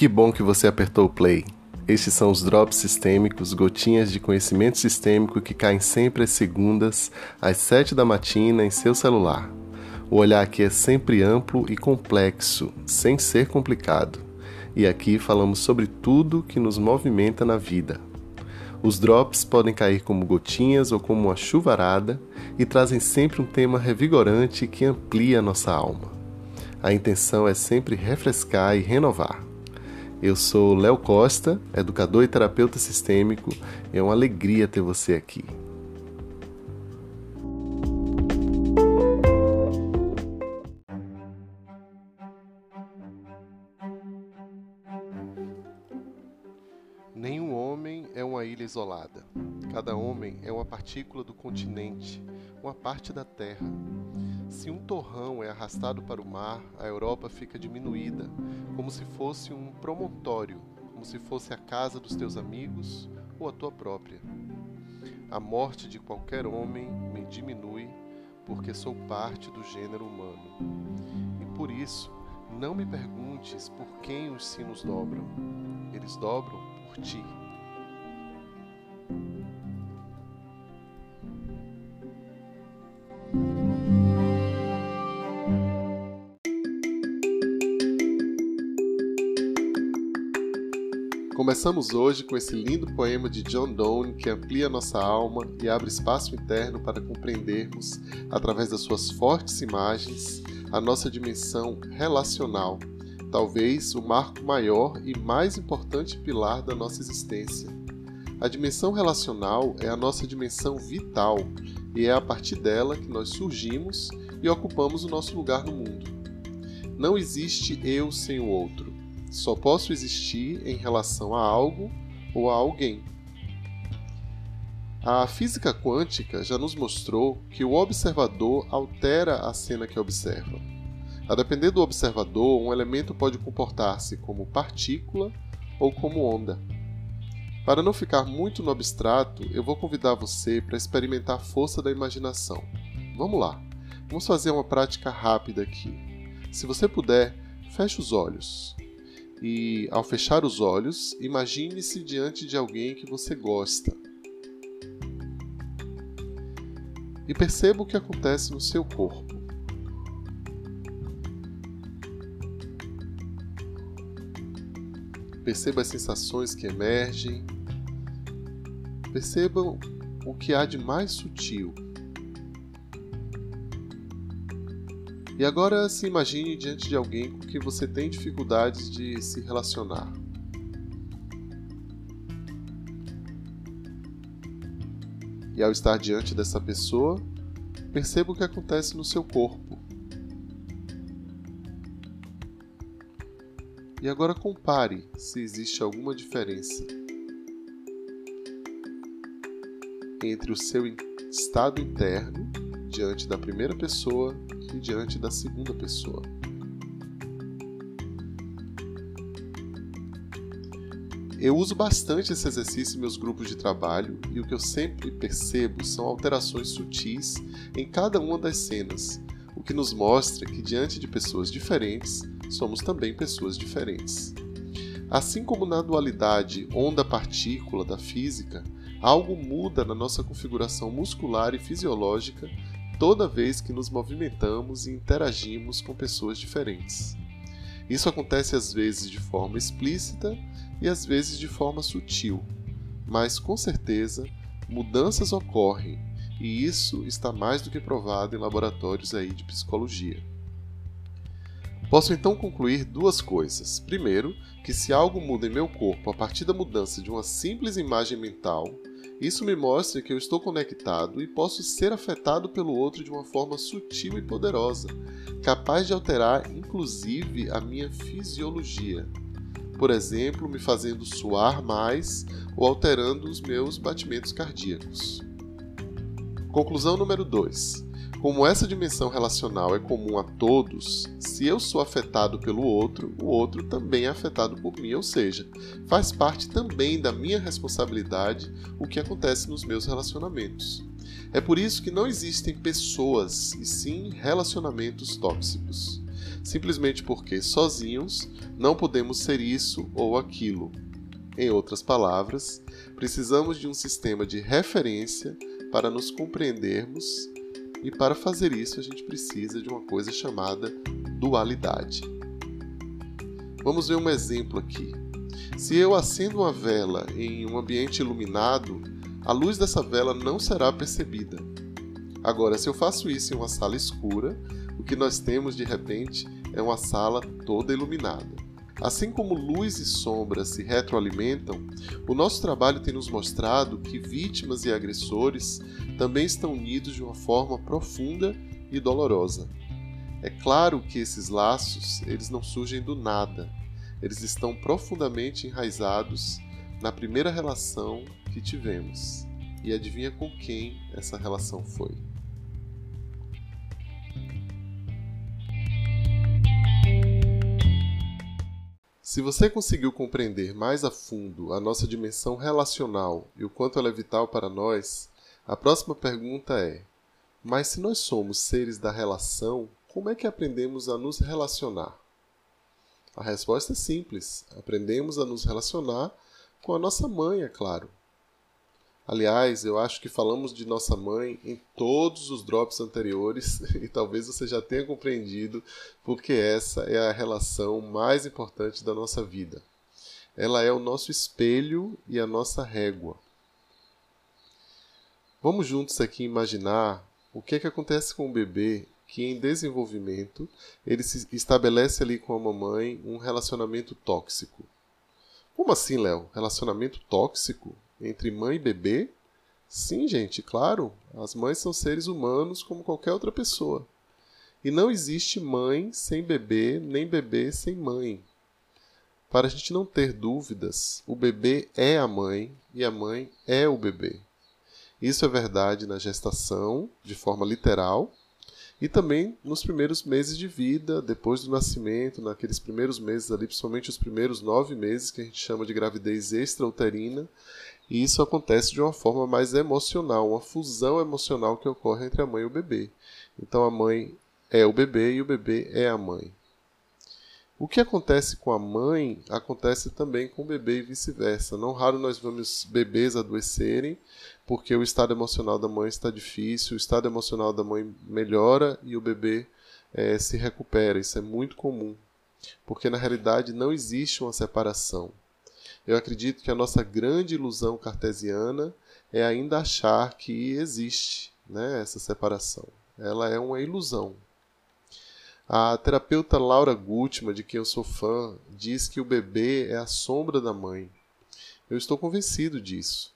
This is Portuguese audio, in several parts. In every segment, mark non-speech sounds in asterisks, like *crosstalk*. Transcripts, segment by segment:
Que bom que você apertou o play. Estes são os drops sistêmicos, gotinhas de conhecimento sistêmico que caem sempre às segundas, às sete da matina em seu celular. O olhar aqui é sempre amplo e complexo, sem ser complicado. E aqui falamos sobre tudo que nos movimenta na vida. Os drops podem cair como gotinhas ou como uma chuvarada e trazem sempre um tema revigorante que amplia nossa alma. A intenção é sempre refrescar e renovar. Eu sou Léo Costa, educador e terapeuta sistêmico. É uma alegria ter você aqui. Nenhum homem é uma ilha isolada. É uma partícula do continente, uma parte da Terra. Se um torrão é arrastado para o mar, a Europa fica diminuída, como se fosse um promontório, como se fosse a casa dos teus amigos ou a tua própria. A morte de qualquer homem me diminui, porque sou parte do gênero humano. E por isso, não me perguntes por quem os sinos dobram. Eles dobram por ti. Começamos hoje com esse lindo poema de John Donne que amplia nossa alma e abre espaço interno para compreendermos, através das suas fortes imagens, a nossa dimensão relacional, talvez o marco maior e mais importante pilar da nossa existência. A dimensão relacional é a nossa dimensão vital e é a partir dela que nós surgimos e ocupamos o nosso lugar no mundo. Não existe eu sem o outro só posso existir em relação a algo ou a alguém. A física quântica já nos mostrou que o observador altera a cena que observa. A depender do observador, um elemento pode comportar-se como partícula ou como onda. Para não ficar muito no abstrato, eu vou convidar você para experimentar a força da imaginação. Vamos lá, vamos fazer uma prática rápida aqui. Se você puder, feche os olhos e, ao fechar os olhos, imagine-se diante de alguém que você gosta. E perceba o que acontece no seu corpo. Perceba as sensações que emergem. Perceba o que há de mais sutil. E agora se imagine diante de alguém com que você tem dificuldades de se relacionar. E ao estar diante dessa pessoa, perceba o que acontece no seu corpo. E agora compare se existe alguma diferença entre o seu estado interno diante da primeira pessoa e diante da segunda pessoa. Eu uso bastante esse exercício em meus grupos de trabalho e o que eu sempre percebo são alterações sutis em cada uma das cenas, o que nos mostra que diante de pessoas diferentes, somos também pessoas diferentes. Assim como na dualidade onda-partícula da física, algo muda na nossa configuração muscular e fisiológica toda vez que nos movimentamos e interagimos com pessoas diferentes. Isso acontece às vezes de forma explícita e às vezes de forma sutil, mas com certeza mudanças ocorrem e isso está mais do que provado em laboratórios aí de psicologia. Posso então concluir duas coisas. Primeiro, que se algo muda em meu corpo a partir da mudança de uma simples imagem mental, isso me mostra que eu estou conectado e posso ser afetado pelo outro de uma forma sutil e poderosa, capaz de alterar inclusive a minha fisiologia. Por exemplo, me fazendo suar mais ou alterando os meus batimentos cardíacos. Conclusão número 2. Como essa dimensão relacional é comum a todos, se eu sou afetado pelo outro, o outro também é afetado por mim, ou seja, faz parte também da minha responsabilidade o que acontece nos meus relacionamentos. É por isso que não existem pessoas, e sim relacionamentos tóxicos. simplesmente porque sozinhos não podemos ser isso ou aquilo. Em outras palavras, precisamos de um sistema de referência para nos compreendermos e para fazer isso a gente precisa de uma coisa chamada dualidade. Vamos ver um exemplo aqui. Se eu acendo uma vela em um ambiente iluminado, a luz dessa vela não será percebida. Agora, se eu faço isso em uma sala escura, o que nós temos de repente é uma sala toda iluminada. Assim como luz e sombra se retroalimentam, o nosso trabalho tem nos mostrado que vítimas e agressores também estão unidos de uma forma profunda e dolorosa. É claro que esses laços, eles não surgem do nada. Eles estão profundamente enraizados na primeira relação que tivemos. E adivinha com quem essa relação foi? Se você conseguiu compreender mais a fundo a nossa dimensão relacional e o quanto ela é vital para nós, a próxima pergunta é: mas se nós somos seres da relação, como é que aprendemos a nos relacionar? A resposta é simples: aprendemos a nos relacionar com a nossa mãe, é claro. Aliás, eu acho que falamos de nossa mãe em todos os drops anteriores *laughs* e talvez você já tenha compreendido porque essa é a relação mais importante da nossa vida. Ela é o nosso espelho e a nossa régua. Vamos juntos aqui imaginar o que, é que acontece com o bebê que em desenvolvimento ele se estabelece ali com a mamãe um relacionamento tóxico. Como assim, Léo? Relacionamento tóxico? Entre mãe e bebê? Sim, gente, claro. As mães são seres humanos como qualquer outra pessoa. E não existe mãe sem bebê, nem bebê sem mãe. Para a gente não ter dúvidas, o bebê é a mãe e a mãe é o bebê. Isso é verdade na gestação, de forma literal, e também nos primeiros meses de vida, depois do nascimento, naqueles primeiros meses ali, principalmente os primeiros nove meses, que a gente chama de gravidez extrauterina, e isso acontece de uma forma mais emocional, uma fusão emocional que ocorre entre a mãe e o bebê. Então a mãe é o bebê e o bebê é a mãe. O que acontece com a mãe acontece também com o bebê e vice-versa. Não raro nós vemos bebês adoecerem porque o estado emocional da mãe está difícil, o estado emocional da mãe melhora e o bebê é, se recupera. Isso é muito comum, porque na realidade não existe uma separação. Eu acredito que a nossa grande ilusão cartesiana é ainda achar que existe né, essa separação. Ela é uma ilusão. A terapeuta Laura Gutman, de quem eu sou fã, diz que o bebê é a sombra da mãe. Eu estou convencido disso.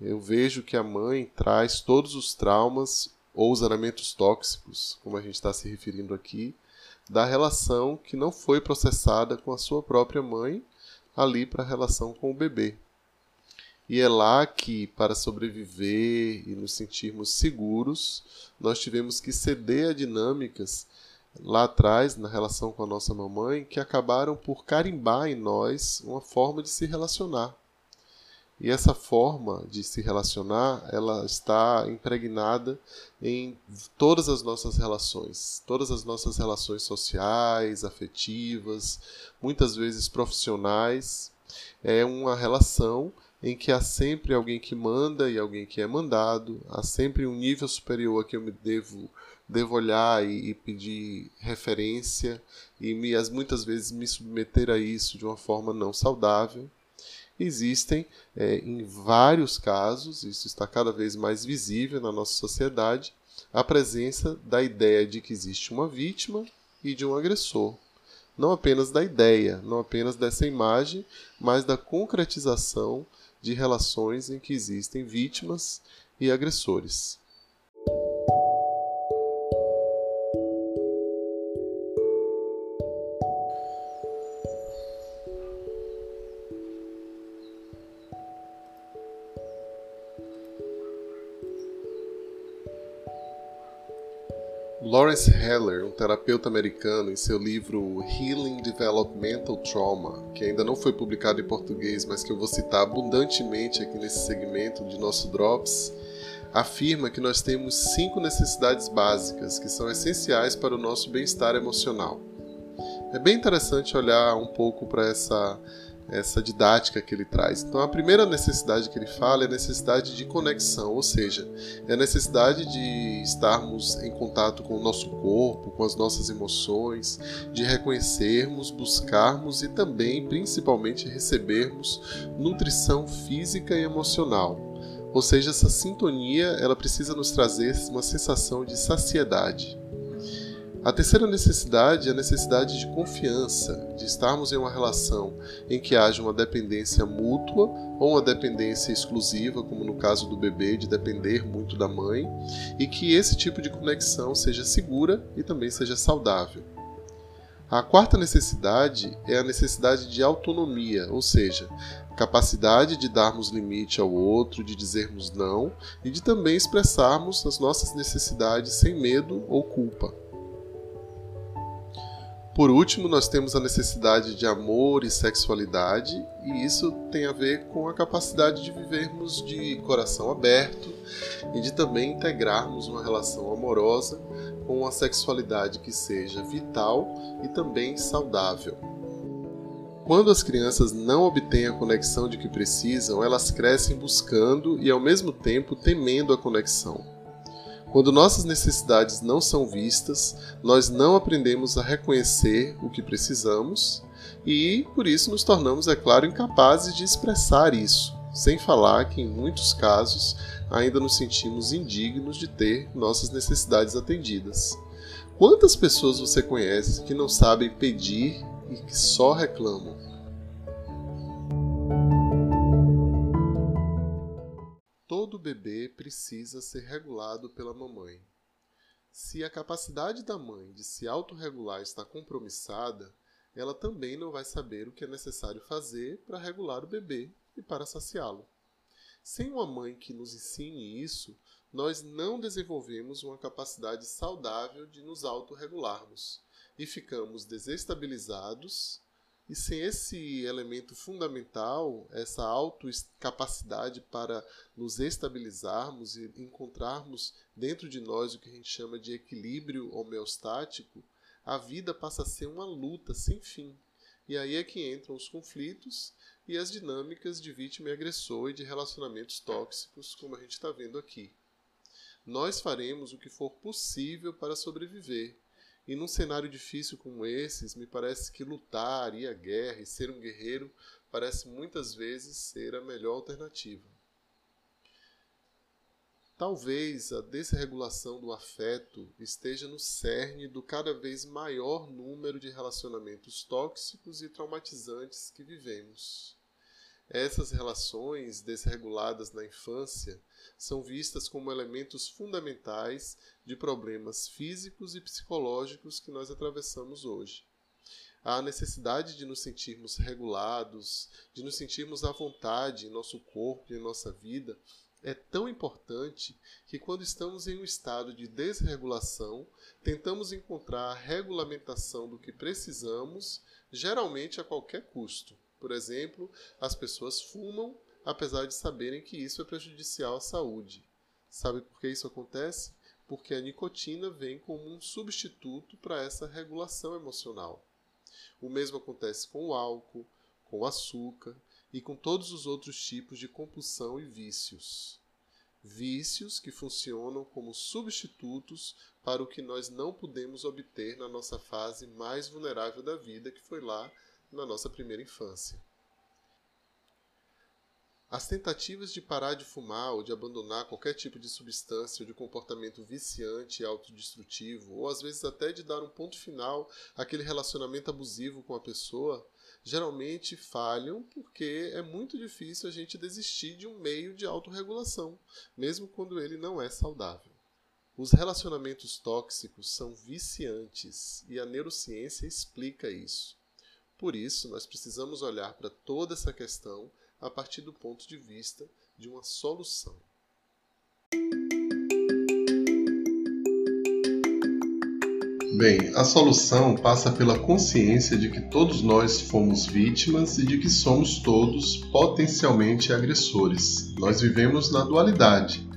Eu vejo que a mãe traz todos os traumas ou os aramentos tóxicos, como a gente está se referindo aqui, da relação que não foi processada com a sua própria mãe ali para a relação com o bebê. E é lá que, para sobreviver e nos sentirmos seguros, nós tivemos que ceder a dinâmicas lá atrás, na relação com a nossa mamãe, que acabaram por carimbar em nós uma forma de se relacionar. E essa forma de se relacionar, ela está impregnada em todas as nossas relações, todas as nossas relações sociais, afetivas, muitas vezes profissionais. É uma relação em que há sempre alguém que manda e alguém que é mandado, há sempre um nível superior a que eu me devo, devo olhar e, e pedir referência e me, muitas vezes me submeter a isso de uma forma não saudável existem é, em vários casos, isso está cada vez mais visível na nossa sociedade, a presença da ideia de que existe uma vítima e de um agressor. Não apenas da ideia, não apenas dessa imagem, mas da concretização de relações em que existem vítimas e agressores. Lawrence Heller, um terapeuta americano, em seu livro Healing Developmental Trauma, que ainda não foi publicado em português, mas que eu vou citar abundantemente aqui nesse segmento de nosso Drops, afirma que nós temos cinco necessidades básicas que são essenciais para o nosso bem-estar emocional. É bem interessante olhar um pouco para essa essa didática que ele traz. Então, a primeira necessidade que ele fala é a necessidade de conexão, ou seja, é a necessidade de estarmos em contato com o nosso corpo, com as nossas emoções, de reconhecermos, buscarmos e também, principalmente, recebermos nutrição física e emocional. Ou seja, essa sintonia ela precisa nos trazer uma sensação de saciedade. A terceira necessidade é a necessidade de confiança, de estarmos em uma relação em que haja uma dependência mútua ou uma dependência exclusiva, como no caso do bebê, de depender muito da mãe, e que esse tipo de conexão seja segura e também seja saudável. A quarta necessidade é a necessidade de autonomia, ou seja, capacidade de darmos limite ao outro, de dizermos não e de também expressarmos as nossas necessidades sem medo ou culpa. Por último, nós temos a necessidade de amor e sexualidade, e isso tem a ver com a capacidade de vivermos de coração aberto e de também integrarmos uma relação amorosa com uma sexualidade que seja vital e também saudável. Quando as crianças não obtêm a conexão de que precisam, elas crescem buscando e ao mesmo tempo temendo a conexão. Quando nossas necessidades não são vistas, nós não aprendemos a reconhecer o que precisamos e, por isso, nos tornamos, é claro, incapazes de expressar isso, sem falar que, em muitos casos, ainda nos sentimos indignos de ter nossas necessidades atendidas. Quantas pessoas você conhece que não sabem pedir e que só reclamam? Todo bebê precisa ser regulado pela mamãe. Se a capacidade da mãe de se autorregular está compromissada, ela também não vai saber o que é necessário fazer para regular o bebê e para saciá-lo. Sem uma mãe que nos ensine isso, nós não desenvolvemos uma capacidade saudável de nos autorregularmos e ficamos desestabilizados e sem esse elemento fundamental, essa autocapacidade para nos estabilizarmos e encontrarmos dentro de nós o que a gente chama de equilíbrio homeostático, a vida passa a ser uma luta sem fim. E aí é que entram os conflitos e as dinâmicas de vítima e agressor e de relacionamentos tóxicos, como a gente está vendo aqui. Nós faremos o que for possível para sobreviver, e num cenário difícil como esses, me parece que lutar, ir à guerra e ser um guerreiro parece muitas vezes ser a melhor alternativa. Talvez a desregulação do afeto esteja no cerne do cada vez maior número de relacionamentos tóxicos e traumatizantes que vivemos. Essas relações desreguladas na infância são vistas como elementos fundamentais de problemas físicos e psicológicos que nós atravessamos hoje. A necessidade de nos sentirmos regulados, de nos sentirmos à vontade em nosso corpo e em nossa vida, é tão importante que, quando estamos em um estado de desregulação, tentamos encontrar a regulamentação do que precisamos, geralmente a qualquer custo. Por exemplo, as pessoas fumam apesar de saberem que isso é prejudicial à saúde. Sabe por que isso acontece? Porque a nicotina vem como um substituto para essa regulação emocional. O mesmo acontece com o álcool, com o açúcar e com todos os outros tipos de compulsão e vícios. Vícios que funcionam como substitutos para o que nós não pudemos obter na nossa fase mais vulnerável da vida, que foi lá na nossa primeira infância. As tentativas de parar de fumar ou de abandonar qualquer tipo de substância ou de comportamento viciante e autodestrutivo, ou às vezes até de dar um ponto final àquele relacionamento abusivo com a pessoa, geralmente falham porque é muito difícil a gente desistir de um meio de autorregulação, mesmo quando ele não é saudável. Os relacionamentos tóxicos são viciantes e a neurociência explica isso. Por isso, nós precisamos olhar para toda essa questão a partir do ponto de vista de uma solução. Bem, a solução passa pela consciência de que todos nós fomos vítimas e de que somos todos potencialmente agressores. Nós vivemos na dualidade.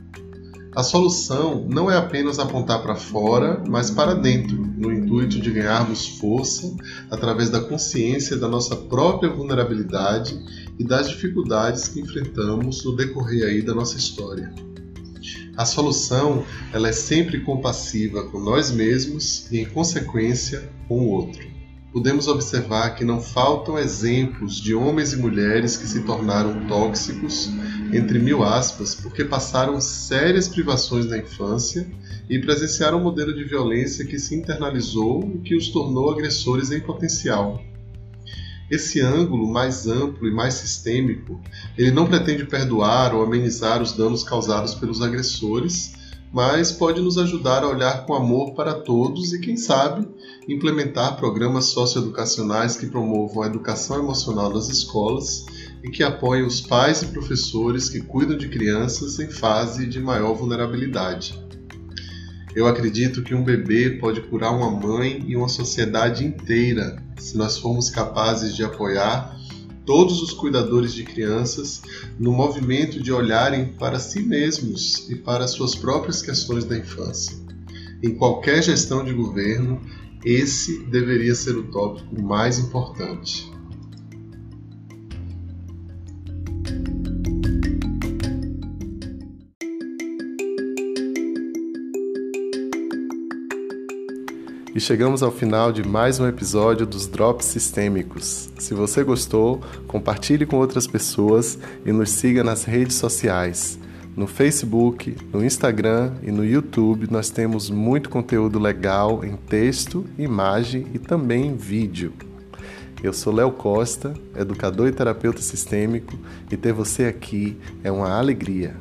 A solução não é apenas apontar para fora, mas para dentro, no intuito de ganharmos força através da consciência da nossa própria vulnerabilidade e das dificuldades que enfrentamos no decorrer aí da nossa história. A solução ela é sempre compassiva com nós mesmos e, em consequência, com o outro. Podemos observar que não faltam exemplos de homens e mulheres que se tornaram tóxicos, entre mil aspas, porque passaram sérias privações na infância e presenciaram um modelo de violência que se internalizou e que os tornou agressores em potencial. Esse ângulo mais amplo e mais sistêmico, ele não pretende perdoar ou amenizar os danos causados pelos agressores, mas pode nos ajudar a olhar com amor para todos e, quem sabe, implementar programas socioeducacionais que promovam a educação emocional nas escolas e que apoiem os pais e professores que cuidam de crianças em fase de maior vulnerabilidade. Eu acredito que um bebê pode curar uma mãe e uma sociedade inteira se nós formos capazes de apoiar todos os cuidadores de crianças no movimento de olharem para si mesmos e para suas próprias questões da infância. Em qualquer gestão de governo, esse deveria ser o tópico mais importante. E chegamos ao final de mais um episódio dos Drops Sistêmicos. Se você gostou, compartilhe com outras pessoas e nos siga nas redes sociais. No Facebook, no Instagram e no YouTube nós temos muito conteúdo legal em texto, imagem e também em vídeo. Eu sou Léo Costa, educador e terapeuta sistêmico, e ter você aqui é uma alegria.